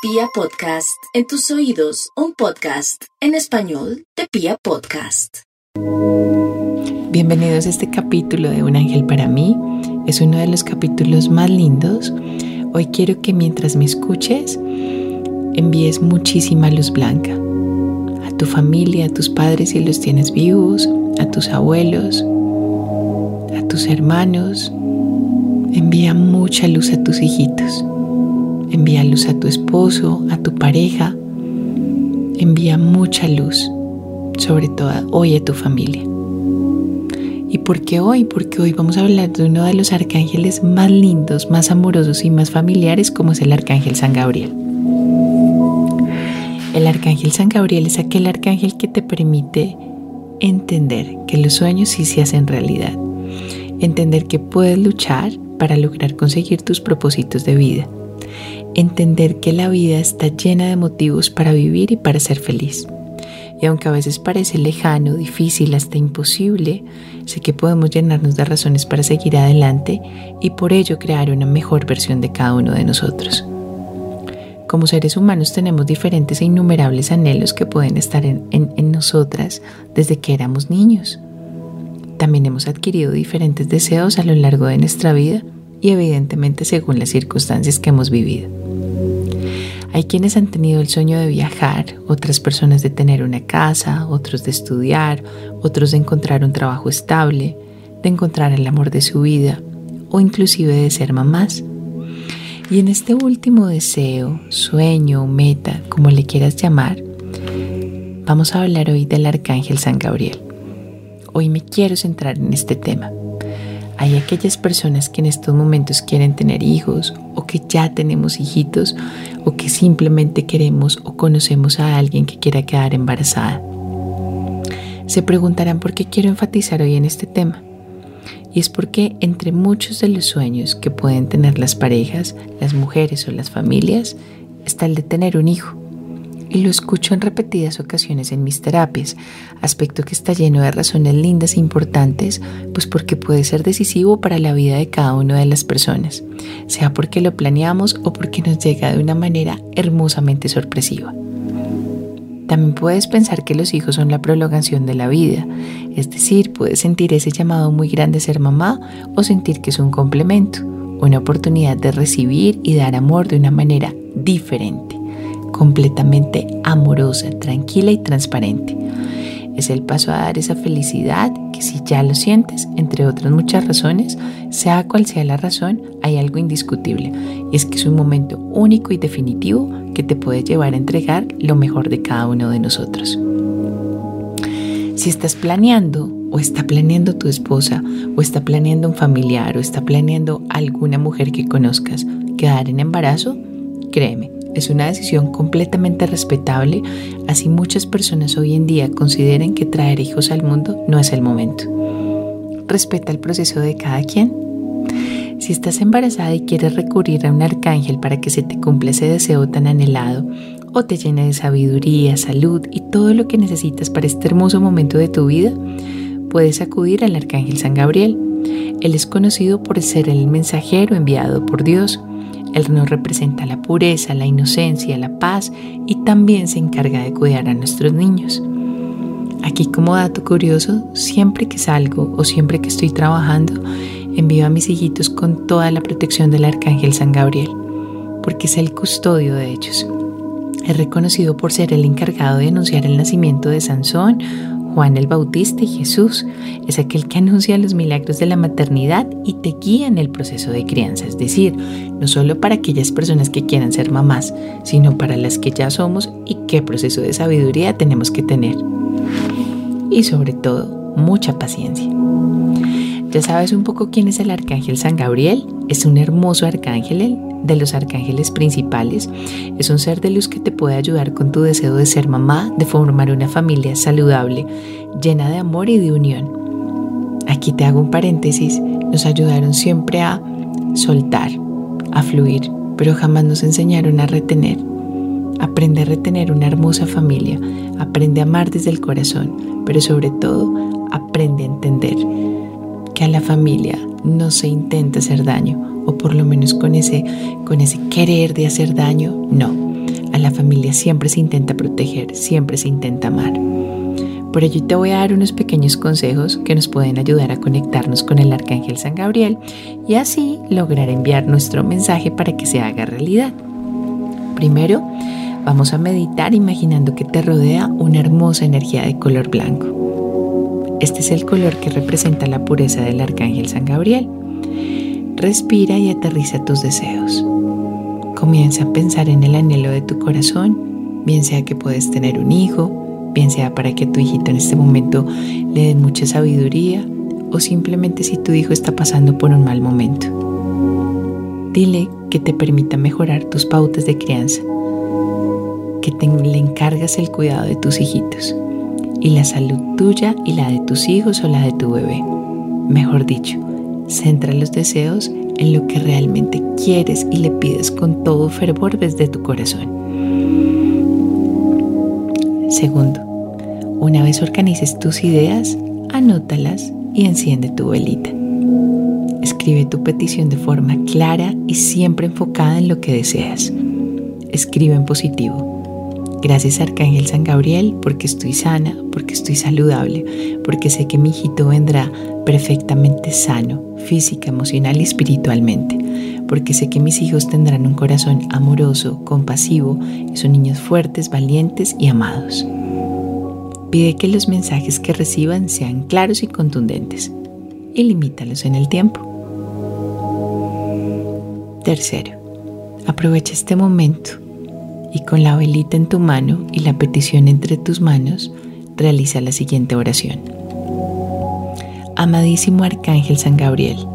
Pia Podcast, en tus oídos, un podcast en español de Pia Podcast. Bienvenidos a este capítulo de Un ángel para mí. Es uno de los capítulos más lindos. Hoy quiero que mientras me escuches, envíes muchísima luz blanca a tu familia, a tus padres si los tienes vivos, a tus abuelos, a tus hermanos. Envía mucha luz a tus hijitos. Envía luz a tu esposo, a tu pareja. Envía mucha luz, sobre todo hoy a tu familia. ¿Y por qué hoy? Porque hoy vamos a hablar de uno de los arcángeles más lindos, más amorosos y más familiares como es el arcángel San Gabriel. El arcángel San Gabriel es aquel arcángel que te permite entender que los sueños sí se hacen realidad. Entender que puedes luchar para lograr conseguir tus propósitos de vida entender que la vida está llena de motivos para vivir y para ser feliz. Y aunque a veces parece lejano, difícil, hasta imposible, sé que podemos llenarnos de razones para seguir adelante y por ello crear una mejor versión de cada uno de nosotros. Como seres humanos tenemos diferentes e innumerables anhelos que pueden estar en, en nosotras desde que éramos niños. También hemos adquirido diferentes deseos a lo largo de nuestra vida y evidentemente según las circunstancias que hemos vivido. Hay quienes han tenido el sueño de viajar, otras personas de tener una casa, otros de estudiar, otros de encontrar un trabajo estable, de encontrar el amor de su vida o inclusive de ser mamás. Y en este último deseo, sueño, meta, como le quieras llamar, vamos a hablar hoy del Arcángel San Gabriel. Hoy me quiero centrar en este tema. Hay aquellas personas que en estos momentos quieren tener hijos o que ya tenemos hijitos o que simplemente queremos o conocemos a alguien que quiera quedar embarazada. Se preguntarán por qué quiero enfatizar hoy en este tema. Y es porque entre muchos de los sueños que pueden tener las parejas, las mujeres o las familias, está el de tener un hijo y lo escucho en repetidas ocasiones en mis terapias, aspecto que está lleno de razones lindas e importantes, pues porque puede ser decisivo para la vida de cada una de las personas, sea porque lo planeamos o porque nos llega de una manera hermosamente sorpresiva. También puedes pensar que los hijos son la prolongación de la vida, es decir, puedes sentir ese llamado muy grande ser mamá o sentir que es un complemento, una oportunidad de recibir y dar amor de una manera diferente completamente amorosa, tranquila y transparente. Es el paso a dar esa felicidad que si ya lo sientes, entre otras muchas razones, sea cual sea la razón, hay algo indiscutible. Y es que es un momento único y definitivo que te puede llevar a entregar lo mejor de cada uno de nosotros. Si estás planeando o está planeando tu esposa o está planeando un familiar o está planeando alguna mujer que conozcas quedar en embarazo, créeme, es una decisión completamente respetable, así muchas personas hoy en día consideren que traer hijos al mundo no es el momento. Respeta el proceso de cada quien. Si estás embarazada y quieres recurrir a un arcángel para que se te cumpla ese deseo tan anhelado, o te llene de sabiduría, salud y todo lo que necesitas para este hermoso momento de tu vida, puedes acudir al arcángel San Gabriel. Él es conocido por ser el mensajero enviado por Dios él nos representa la pureza, la inocencia, la paz y también se encarga de cuidar a nuestros niños. Aquí como dato curioso, siempre que salgo o siempre que estoy trabajando, envío a mis hijitos con toda la protección del Arcángel San Gabriel, porque es el custodio de ellos. Es reconocido por ser el encargado de anunciar el nacimiento de Sansón Juan el Bautista y Jesús es aquel que anuncia los milagros de la maternidad y te guía en el proceso de crianza, es decir, no solo para aquellas personas que quieran ser mamás, sino para las que ya somos y qué proceso de sabiduría tenemos que tener. Y sobre todo, mucha paciencia. ¿Ya sabes un poco quién es el arcángel San Gabriel? Es un hermoso arcángel, de los arcángeles principales. Es un ser de luz que te puede ayudar con tu deseo de ser mamá, de formar una familia saludable, llena de amor y de unión. Aquí te hago un paréntesis. Nos ayudaron siempre a soltar, a fluir, pero jamás nos enseñaron a retener. Aprende a retener una hermosa familia, aprende a amar desde el corazón, pero sobre todo aprende a entender que a la familia no se intenta hacer daño, o por lo menos con ese, con ese querer de hacer daño, no. a la familia siempre se intenta proteger, siempre se intenta amar. Por ello te voy a dar unos pequeños consejos que nos pueden ayudar a conectarnos con el Arcángel San Gabriel y así lograr enviar nuestro mensaje para que se haga realidad. Primero, vamos a meditar imaginando que te rodea una hermosa energía de color blanco. Este es el color que representa la pureza del Arcángel San Gabriel. Respira y aterriza tus deseos. Comienza a pensar en el anhelo de tu corazón, bien sea que puedes tener un hijo, bien sea para que tu hijito en este momento le den mucha sabiduría o simplemente si tu hijo está pasando por un mal momento. Dile que te permita mejorar tus pautas de crianza, que le encargas el cuidado de tus hijitos y la salud tuya y la de tus hijos o la de tu bebé. Mejor dicho, Centra los deseos en lo que realmente quieres y le pides con todo fervor desde tu corazón. Segundo, una vez organices tus ideas, anótalas y enciende tu velita. Escribe tu petición de forma clara y siempre enfocada en lo que deseas. Escribe en positivo. Gracias Arcángel San Gabriel porque estoy sana, porque estoy saludable, porque sé que mi hijito vendrá perfectamente sano, física, emocional y espiritualmente, porque sé que mis hijos tendrán un corazón amoroso, compasivo y son niños fuertes, valientes y amados. Pide que los mensajes que reciban sean claros y contundentes y limítalos en el tiempo. Tercero, aprovecha este momento y con la velita en tu mano y la petición entre tus manos, realiza la siguiente oración. Amadísimo Arcángel San Gabriel,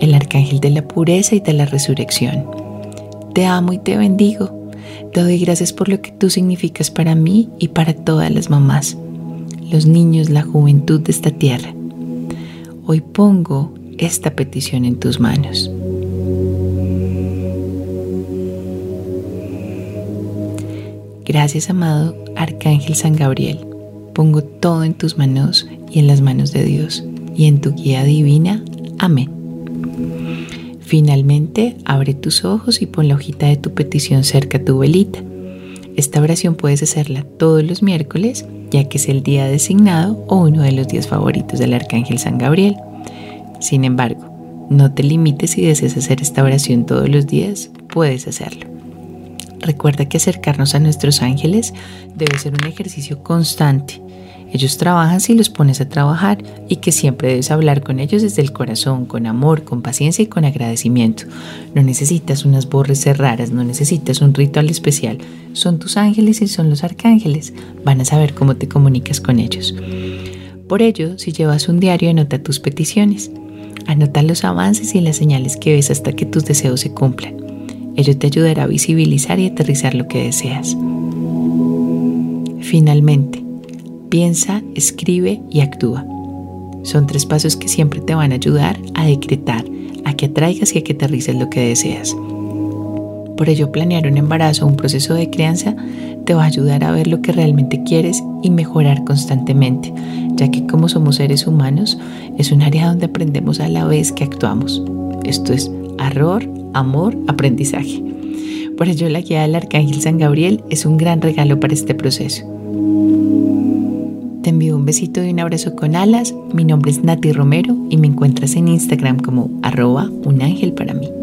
el Arcángel de la pureza y de la resurrección, te amo y te bendigo. Te doy gracias por lo que tú significas para mí y para todas las mamás, los niños, la juventud de esta tierra. Hoy pongo esta petición en tus manos. Gracias, amado Arcángel San Gabriel. Pongo todo en tus manos y en las manos de Dios y en tu guía divina. Amén. Finalmente, abre tus ojos y pon la hojita de tu petición cerca a tu velita. Esta oración puedes hacerla todos los miércoles, ya que es el día designado o uno de los días favoritos del Arcángel San Gabriel. Sin embargo, no te limites si deseas hacer esta oración todos los días, puedes hacerlo. Recuerda que acercarnos a nuestros ángeles debe ser un ejercicio constante. Ellos trabajan si los pones a trabajar y que siempre debes hablar con ellos desde el corazón, con amor, con paciencia y con agradecimiento. No necesitas unas borres raras, no necesitas un ritual especial. Son tus ángeles y son los arcángeles. Van a saber cómo te comunicas con ellos. Por ello, si llevas un diario, anota tus peticiones. Anota los avances y las señales que ves hasta que tus deseos se cumplan. Ello te ayudará a visibilizar y aterrizar lo que deseas. Finalmente, piensa, escribe y actúa. Son tres pasos que siempre te van a ayudar a decretar, a que atraigas y a que aterrices lo que deseas. Por ello, planear un embarazo o un proceso de crianza te va a ayudar a ver lo que realmente quieres y mejorar constantemente, ya que como somos seres humanos, es un área donde aprendemos a la vez que actuamos. Esto es error, amor, aprendizaje. Por ello la guía del Arcángel San Gabriel es un gran regalo para este proceso. Te envío un besito y un abrazo con alas. Mi nombre es Nati Romero y me encuentras en Instagram como arroba un ángel para mí.